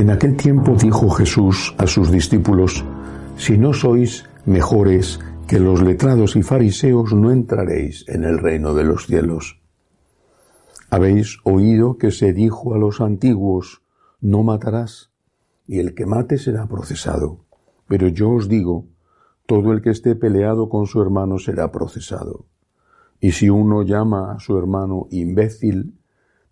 En aquel tiempo dijo Jesús a sus discípulos, Si no sois mejores que los letrados y fariseos, no entraréis en el reino de los cielos. Habéis oído que se dijo a los antiguos, No matarás, y el que mate será procesado. Pero yo os digo, todo el que esté peleado con su hermano será procesado. Y si uno llama a su hermano imbécil,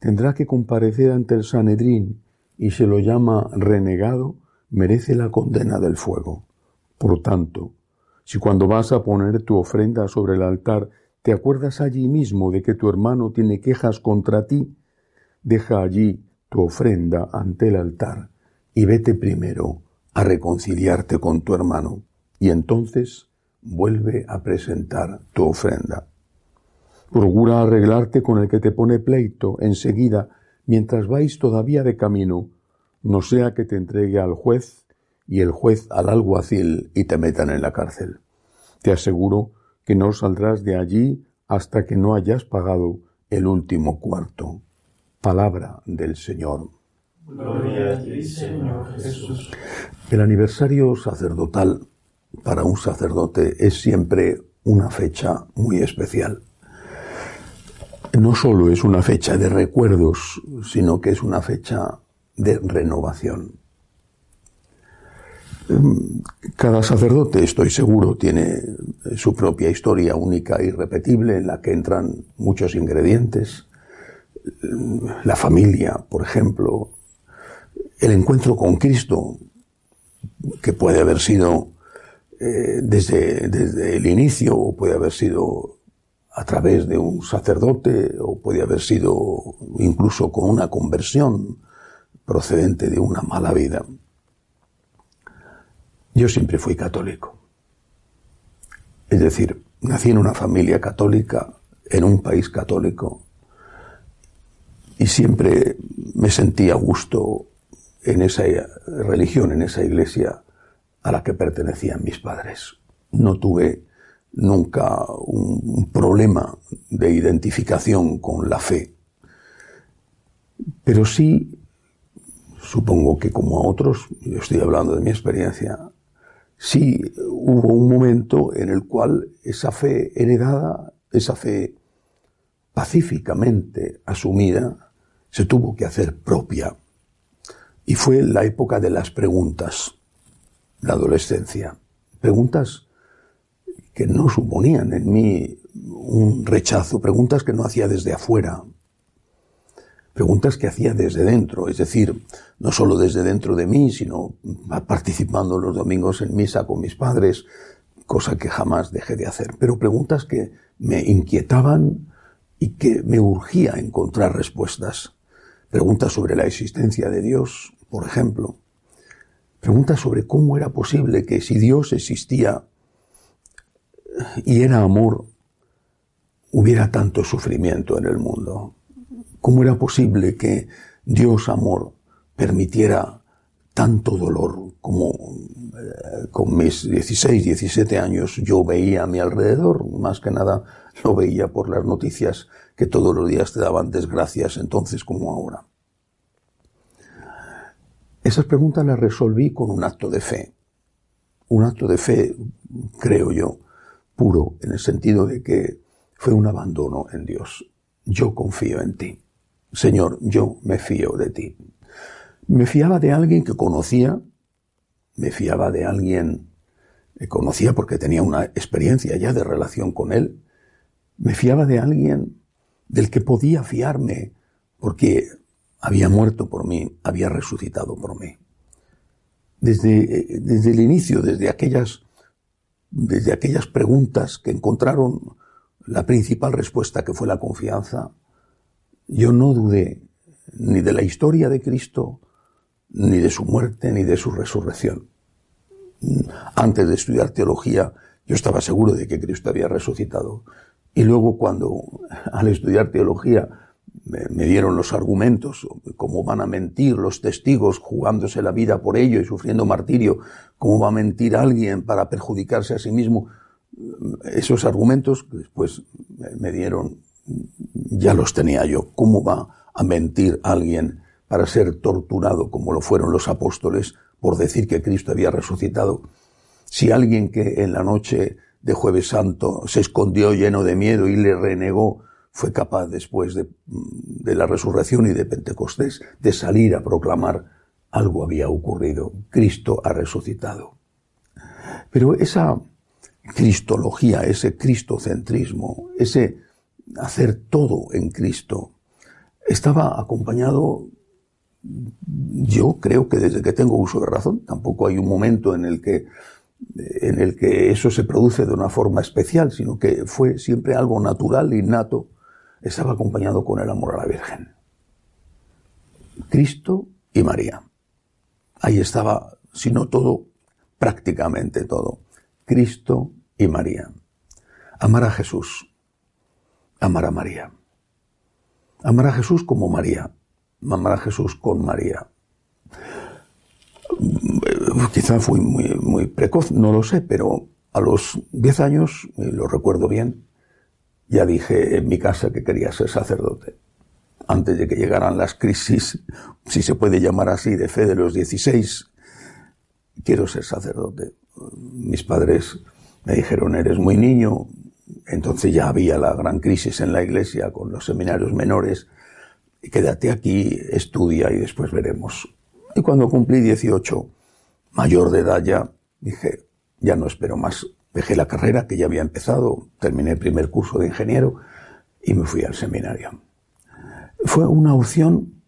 tendrá que comparecer ante el Sanedrín y se lo llama renegado, merece la condena del fuego. Por tanto, si cuando vas a poner tu ofrenda sobre el altar te acuerdas allí mismo de que tu hermano tiene quejas contra ti, deja allí tu ofrenda ante el altar y vete primero a reconciliarte con tu hermano y entonces vuelve a presentar tu ofrenda. Procura arreglarte con el que te pone pleito enseguida mientras vais todavía de camino, no sea que te entregue al juez y el juez al alguacil y te metan en la cárcel. Te aseguro que no saldrás de allí hasta que no hayas pagado el último cuarto. Palabra del Señor. Gloria a ti, Señor Jesús. El aniversario sacerdotal para un sacerdote es siempre una fecha muy especial no solo es una fecha de recuerdos, sino que es una fecha de renovación. Em, cada sacerdote, estoy seguro, tiene su propia historia única e irrepetible en la que entran muchos ingredientes. Em, la familia, por ejemplo, el encuentro con Cristo, que puede haber sido eh, desde, desde el inicio o puede haber sido a través de un sacerdote o puede haber sido incluso con una conversión procedente de una mala vida. Yo siempre fui católico. Es decir, nací en una familia católica, en un país católico, y siempre me sentí a gusto en esa religión, en esa iglesia a la que pertenecían mis padres. No tuve nunca un, problema de identificación con la fe. Pero sí, supongo que como a otros, yo estoy hablando de mi experiencia, sí hubo un momento en el cual esa fe heredada, esa fe pacíficamente asumida, se tuvo que hacer propia. Y fue la época de las preguntas, la adolescencia. Preguntas que no suponían en mí un rechazo, preguntas que no hacía desde afuera, preguntas que hacía desde dentro, es decir, no solo desde dentro de mí, sino participando los domingos en misa con mis padres, cosa que jamás dejé de hacer, pero preguntas que me inquietaban y que me urgía encontrar respuestas. Preguntas sobre la existencia de Dios, por ejemplo. Preguntas sobre cómo era posible que si Dios existía, y era amor, hubiera tanto sufrimiento en el mundo. ¿Cómo era posible que Dios amor permitiera tanto dolor como eh, con mis 16, 17 años yo veía a mi alrededor? Más que nada lo veía por las noticias que todos los días te daban desgracias entonces como ahora. Esas preguntas las resolví con un acto de fe. Un acto de fe, creo yo, puro en el sentido de que fue un abandono en Dios. Yo confío en ti. Señor, yo me fío de ti. Me fiaba de alguien que conocía, me fiaba de alguien que conocía porque tenía una experiencia ya de relación con él, me fiaba de alguien del que podía fiarme porque había muerto por mí, había resucitado por mí. Desde, desde el inicio, desde aquellas desde aquellas preguntas que encontraron la principal respuesta que fue la confianza, yo no dudé ni de la historia de Cristo, ni de su muerte, ni de su resurrección. Antes de estudiar teología, yo estaba seguro de que Cristo había resucitado. Y luego cuando, al estudiar teología, me, dieron los argumentos, cómo van a mentir los testigos jugándose la vida por ello y sufriendo martirio, cómo va a mentir alguien para perjudicarse a sí mismo. Esos argumentos, pues me dieron, ya los tenía yo. ¿Cómo va a mentir alguien para ser torturado como lo fueron los apóstoles por decir que Cristo había resucitado. Si alguien que en la noche de jueves santo se escondió lleno de miedo y le renegó, fue capaz después de, la resurrección y de Pentecostés de salir a proclamar algo había ocurrido, Cristo ha resucitado. Pero esa cristología, ese cristocentrismo, ese hacer todo en Cristo, estaba acompañado, yo creo que desde que tengo uso de razón, tampoco hay un momento en el que en el que eso se produce de una forma especial, sino que fue siempre algo natural, innato, estaba acompañado con el amor a la Virgen. Cristo y María. Ahí estaba, si no todo, prácticamente todo. Cristo y María. Amar a Jesús. Amar a María. Amar a Jesús como María. Amar a Jesús con María. Quizá fui muy, muy precoz, no lo sé, pero a los 10 años, lo recuerdo bien, ya dije en mi casa que quería ser sacerdote. Antes de que llegaran las crisis, si se puede llamar así, de fe de los 16, quiero ser sacerdote. Mis padres me dijeron, eres muy niño. Entonces ya había la gran crisis en la iglesia con los seminarios menores. Quédate aquí, estudia y después veremos. Y cuando cumplí 18, mayor de edad ya, dije, ya no espero más. Dejé la carrera que ya había empezado, terminé el primer curso de ingeniero y me fui al seminario. Fue una opción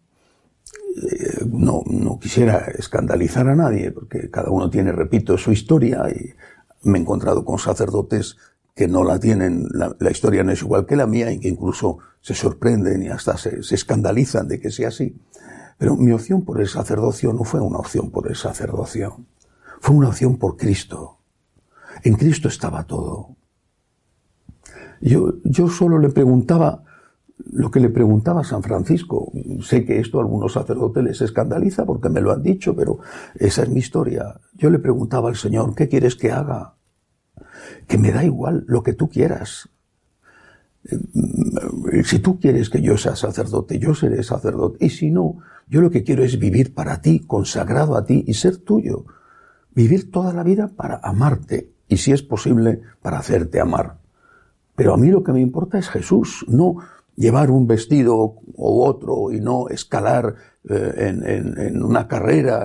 eh, no, quisiera escandalizar a nadie, porque cada uno tiene, repito, su historia y me he encontrado con sacerdotes que no la tienen, la, historia no es igual que la mía y que incluso se sorprenden y hasta se, se, escandalizan de que sea así. Pero mi opción por el sacerdocio no fue una opción por el sacerdocio, fue una opción por Cristo. En Cristo estaba todo. Yo, yo solo le preguntaba, lo que le preguntaba a San Francisco, sé que esto a algunos sacerdotes les escandaliza porque me lo han dicho, pero esa es mi historia. Yo le preguntaba al Señor, ¿qué quieres que haga? Que me da igual lo que tú quieras. Eh, si tú quieres que yo sea sacerdote, yo seré sacerdote. Y si no, yo lo que quiero es vivir para ti, consagrado a ti y ser tuyo. Vivir toda la vida para amarte y si es posible, para hacerte amar. Pero a mí lo que me importa es Jesús, no llevar un vestido u otro y no escalar eh, en, una carrera.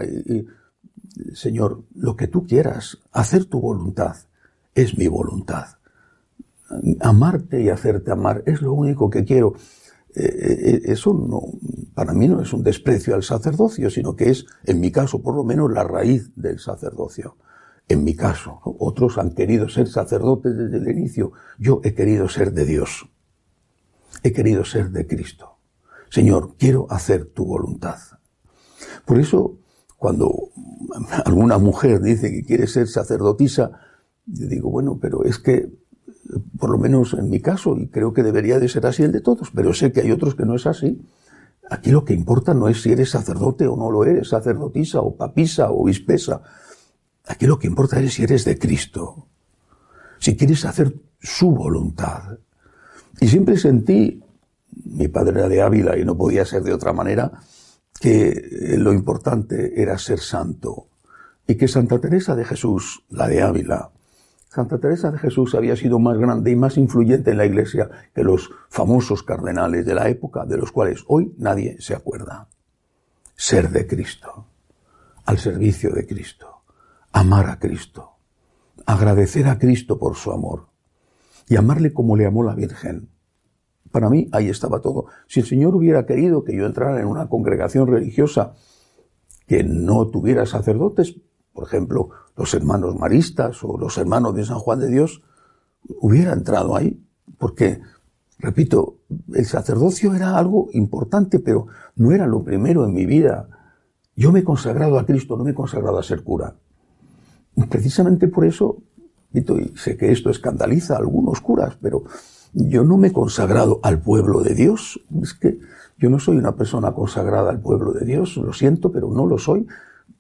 Señor, lo que tú quieras, hacer tu voluntad, es mi voluntad. Amarte y hacerte amar es lo único que quiero. Eh, eh, eso no, para mí no es un desprecio al sacerdocio, sino que es, en mi caso, por lo menos, la raíz del sacerdocio. En mi caso, otros han querido ser sacerdotes desde el inicio. Yo he querido ser de Dios he querido ser de Cristo. Señor, quiero hacer tu voluntad. Por eso, cuando alguna mujer dice que quiere ser sacerdotisa, yo digo, bueno, pero es que, por lo menos en mi caso, y creo que debería de ser así el de todos, pero sé que hay otros que no es así. Aquí lo que importa no es si eres sacerdote o no lo eres, sacerdotisa o papisa o obispesa. Aquí lo que importa es si eres de Cristo. Si quieres hacer su voluntad. Y siempre sentí, mi padre era de Ávila y no podía ser de otra manera, que lo importante era ser santo. Y que Santa Teresa de Jesús, la de Ávila, Santa Teresa de Jesús había sido más grande y más influyente en la Iglesia que los famosos cardenales de la época, de los cuales hoy nadie se acuerda. Ser de Cristo, al servicio de Cristo, amar a Cristo, agradecer a Cristo por su amor, y amarle como le amó la Virgen. Para mí ahí estaba todo. Si el Señor hubiera querido que yo entrara en una congregación religiosa que no tuviera sacerdotes, por ejemplo, los hermanos maristas o los hermanos de San Juan de Dios, hubiera entrado ahí, porque, repito, el sacerdocio era algo importante, pero no era lo primero en mi vida. Yo me he consagrado a Cristo, no me he consagrado a ser cura. Precisamente por eso y sé que esto escandaliza a algunos curas, pero yo no me he consagrado al pueblo de Dios. Es que yo no soy una persona consagrada al pueblo de Dios, lo siento, pero no lo soy.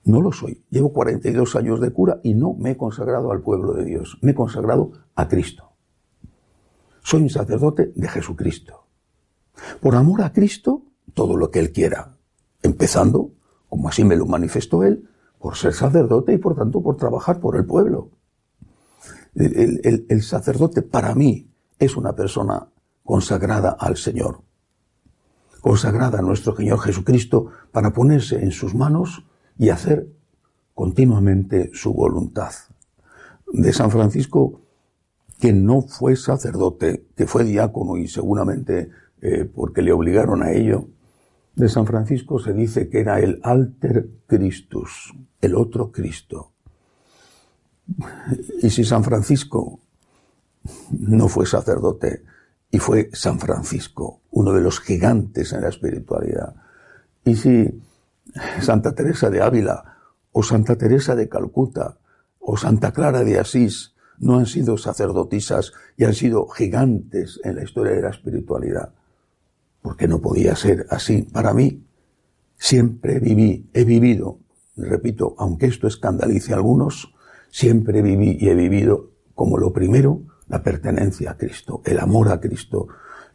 No lo soy. Llevo 42 años de cura y no me he consagrado al pueblo de Dios. Me he consagrado a Cristo. Soy un sacerdote de Jesucristo. Por amor a Cristo, todo lo que Él quiera. empezando, como así me lo manifestó él, por ser sacerdote y por tanto por trabajar por el pueblo. El, sacerdote para mí es una persona consagrada al Señor, consagrada a nuestro Señor Jesucristo para ponerse en sus manos y hacer continuamente su voluntad. De San Francisco, que no fue sacerdote, que fue diácono y seguramente eh, porque le obligaron a ello, de San Francisco se dice que era el alter Christus, el otro Cristo. Y si San Francisco no fue sacerdote y fue San Francisco, uno de los gigantes en la espiritualidad, y si Santa Teresa de Ávila o Santa Teresa de Calcuta o Santa Clara de Asís no han sido sacerdotisas y han sido gigantes en la historia de la espiritualidad, porque no podía ser así. Para mí, siempre viví, he vivido, repito, aunque esto escandalice a algunos, siempre viví y he vivido como lo primero, la pertenencia a Cristo, el amor a Cristo,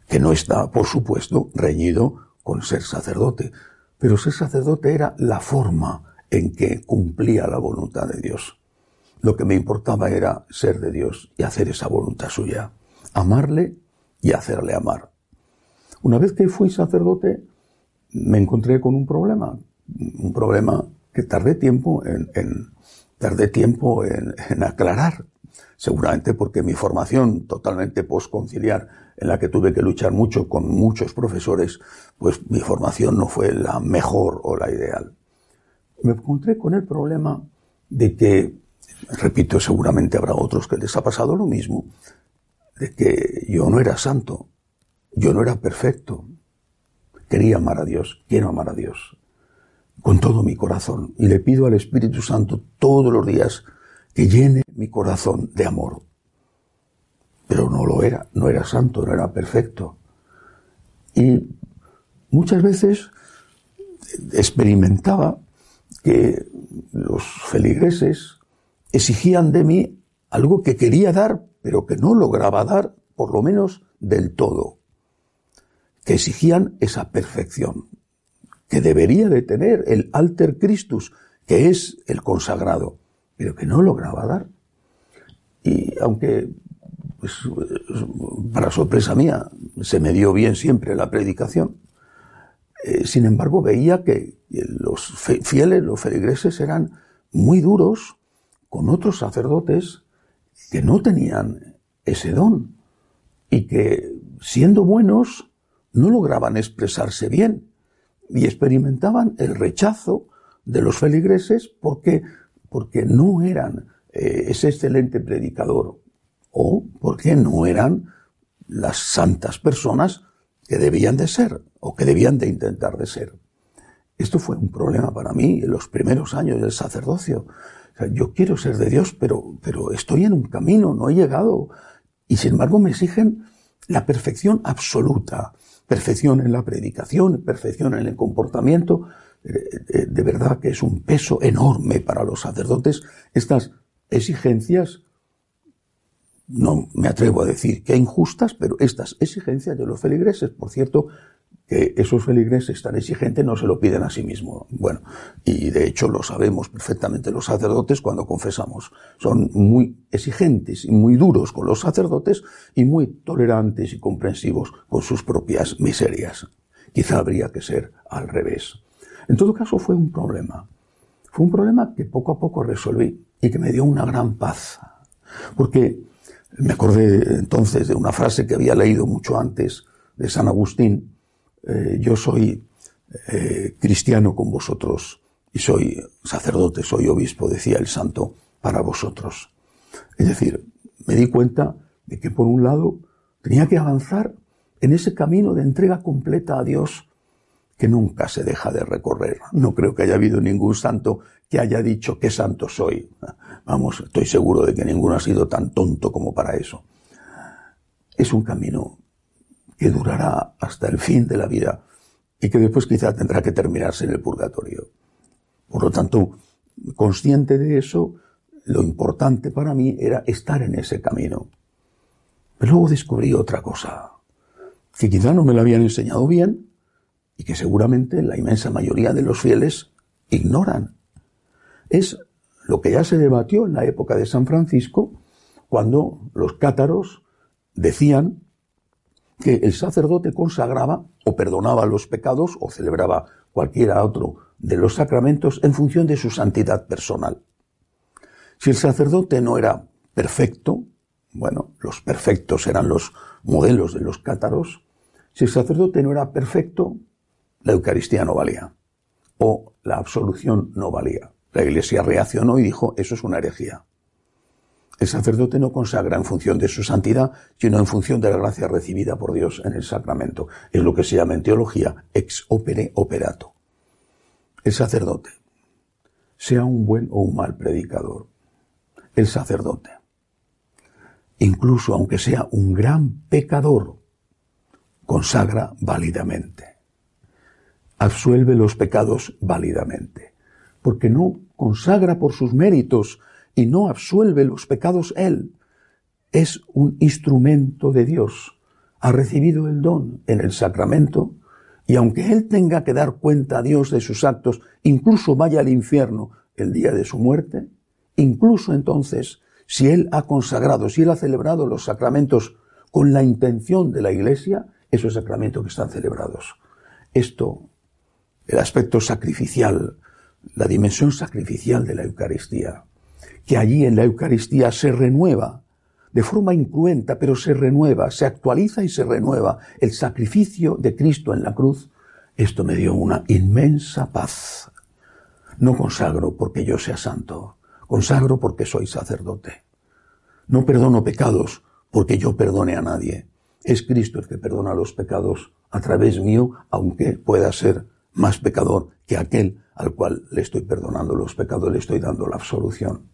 que no está, por supuesto, reñido con ser sacerdote, pero ser sacerdote era la forma en que cumplía la voluntad de Dios. Lo que me importaba era ser de Dios y hacer esa voluntad suya, amarle y hacerle amar. Una vez que fui sacerdote, me encontré con un problema, un problema que tardé tiempo en, tardé tiempo en, aclarar, seguramente porque mi formación totalmente postconciliar, en la que tuve que luchar mucho con muchos profesores, pues mi formación no fue la mejor o la ideal. Me encontré con el problema de que, repito, seguramente habrá otros que les ha pasado lo mismo, de que yo no era santo, yo no era perfecto. Quería amar a Dios, quiero amar a Dios con todo mi corazón y le pido al Espíritu Santo todos los días que llene mi corazón de amor. Pero no lo era, no era santo, no era perfecto. Y muchas veces experimentaba que los feligreses exigían de mí algo que quería dar, pero que no lograba dar, por lo menos del todo. Que exigían esa perfección que debería de tener el alter Christus, que es el consagrado, pero que no lograba dar. Y aunque, pues, para sorpresa mía, se me dio bien siempre la predicación, eh, sin embargo veía que los fieles, los feligreses, eran muy duros con otros sacerdotes que no tenían ese don y que, siendo buenos, no lograban expresarse bien y experimentaban el rechazo de los feligreses porque, porque no eran eh, ese excelente predicador o porque no eran las santas personas que debían de ser o que debían de intentar de ser. Esto fue un problema para mí en los primeros años del sacerdocio. yo quiero ser de Dios, pero, pero estoy en un camino, no he llegado. Y sin embargo me exigen la perfección absoluta, perfección en la predicación, perfección en el comportamiento. Eh, eh, de verdad que es un peso enorme para los sacerdotes estas exigencias, no me atrevo a decir que injustas, pero estas exigencias de los feligreses, por cierto, que esos feligreses tan exigentes no se lo piden a sí mismos. Bueno, y de hecho lo sabemos perfectamente los sacerdotes cuando confesamos. Son muy exigentes y muy duros con los sacerdotes y muy tolerantes y comprensivos con sus propias miserias. Quizá habría que ser al revés. En todo caso fue un problema. Fue un problema que poco a poco resolví y que me dio una gran paz. Porque me acordé entonces de una frase que había leído mucho antes de San Agustín, eh, yo soy eh, cristiano con vosotros y soy sacerdote, soy obispo, decía el santo, para vosotros. Es decir, me di cuenta de que por un lado tenía que avanzar en ese camino de entrega completa a Dios que nunca se deja de recorrer. No creo que haya habido ningún santo que haya dicho qué santo soy. Vamos, estoy seguro de que ninguno ha sido tan tonto como para eso. Es un camino que durará hasta el fin de la vida y que después quizá tendrá que terminarse en el purgatorio. Por lo tanto, consciente de eso, lo importante para mí era estar en ese camino. Pero luego descubrí otra cosa, que quizá no me lo habían enseñado bien y que seguramente la inmensa mayoría de los fieles ignoran. Es lo que ya se debatió en la época de San Francisco, cuando los cátaros decían que el sacerdote consagraba o perdonaba los pecados o celebraba cualquiera otro de los sacramentos en función de su santidad personal. Si el sacerdote no era perfecto, bueno, los perfectos eran los modelos de los cátaros, si el sacerdote no era perfecto, la Eucaristía no valía o la absolución no valía. La Iglesia reaccionó y dijo, eso es una herejía. El sacerdote no consagra en función de su santidad, sino en función de la gracia recibida por Dios en el sacramento. Es lo que se llama en teología ex opere operato. El sacerdote, sea un buen o un mal predicador, el sacerdote, incluso aunque sea un gran pecador, consagra válidamente, absuelve los pecados válidamente, porque no consagra por sus méritos y no absuelve los pecados él. Es un instrumento de Dios. Ha recibido el don en el sacramento y aunque él tenga que dar cuenta a Dios de sus actos, incluso vaya al infierno el día de su muerte, incluso entonces, si él ha consagrado, si él ha celebrado los sacramentos con la intención de la Iglesia, esos sacramentos que están celebrados. Esto, el aspecto sacrificial, la dimensión sacrificial de la Eucaristía, que allí en la Eucaristía se renueva de forma incruenta, pero se renueva, se actualiza y se renueva el sacrificio de Cristo en la cruz, esto me dio una inmensa paz. No consagro porque yo sea santo, consagro porque soy sacerdote. No perdono pecados porque yo perdone a nadie. Es Cristo el que perdona los pecados a través mío, aunque pueda ser más pecador que aquel al cual le estoy perdonando los pecados, le estoy dando la absolución.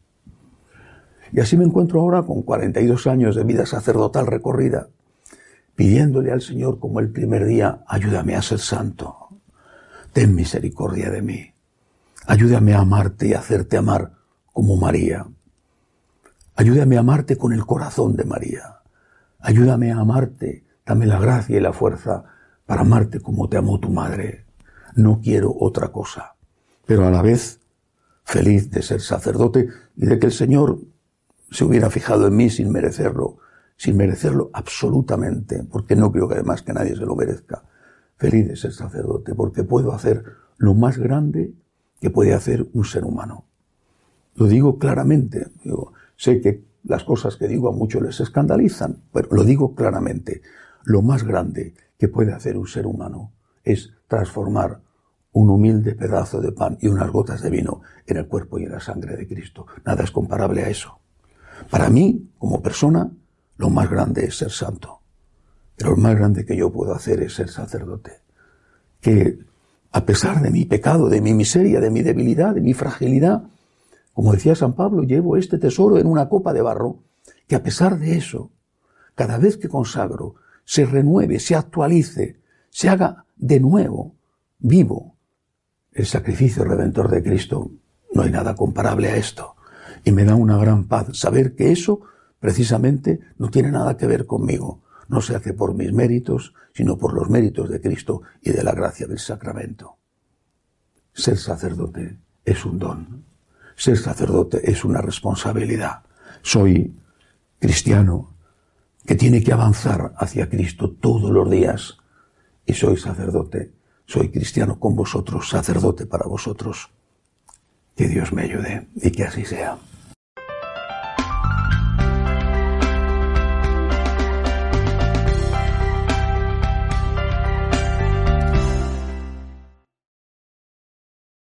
Y así me encuentro ahora con 42 años de vida sacerdotal recorrida, pidiéndole al Señor como el primer día, ayúdame a ser santo, ten misericordia de mí, ayúdame a amarte y hacerte amar como María, ayúdame a amarte con el corazón de María, ayúdame a amarte, dame la gracia y la fuerza para amarte como te amó tu madre. No quiero otra cosa, pero a la vez feliz de ser sacerdote y de que el Señor se hubiera fijado en mí sin merecerlo, sin merecerlo absolutamente, porque no creo que además que nadie se lo merezca. Feliz de ser sacerdote, porque puedo hacer lo más grande que puede hacer un ser humano. Lo digo claramente. sé que las cosas que digo a muchos les escandalizan, pero lo digo claramente. Lo más grande que puede hacer un ser humano es transformar un humilde pedazo de pan y unas gotas de vino en el cuerpo y en la sangre de Cristo. Nada es comparable a eso. Para mí, como persona, lo más grande es ser santo. Pero lo más grande que yo puedo hacer es ser sacerdote. Que a pesar de mi pecado, de mi miseria, de mi debilidad, de mi fragilidad, como decía San Pablo, llevo este tesoro en una copa de barro, que a pesar de eso, cada vez que consagro, se renueve, se actualice, se haga de nuevo vivo el sacrificio redentor de Cristo. No hay nada comparable a esto. Y me da una gran paz saber que eso precisamente no tiene nada que ver conmigo. No se hace por mis méritos, sino por los méritos de Cristo y de la gracia del sacramento. Ser sacerdote es un don. Ser sacerdote es una responsabilidad. Soy cristiano que tiene que avanzar hacia Cristo todos los días. Y soy sacerdote. Soy cristiano con vosotros, sacerdote para vosotros. Que Dios me ayude y que así sea.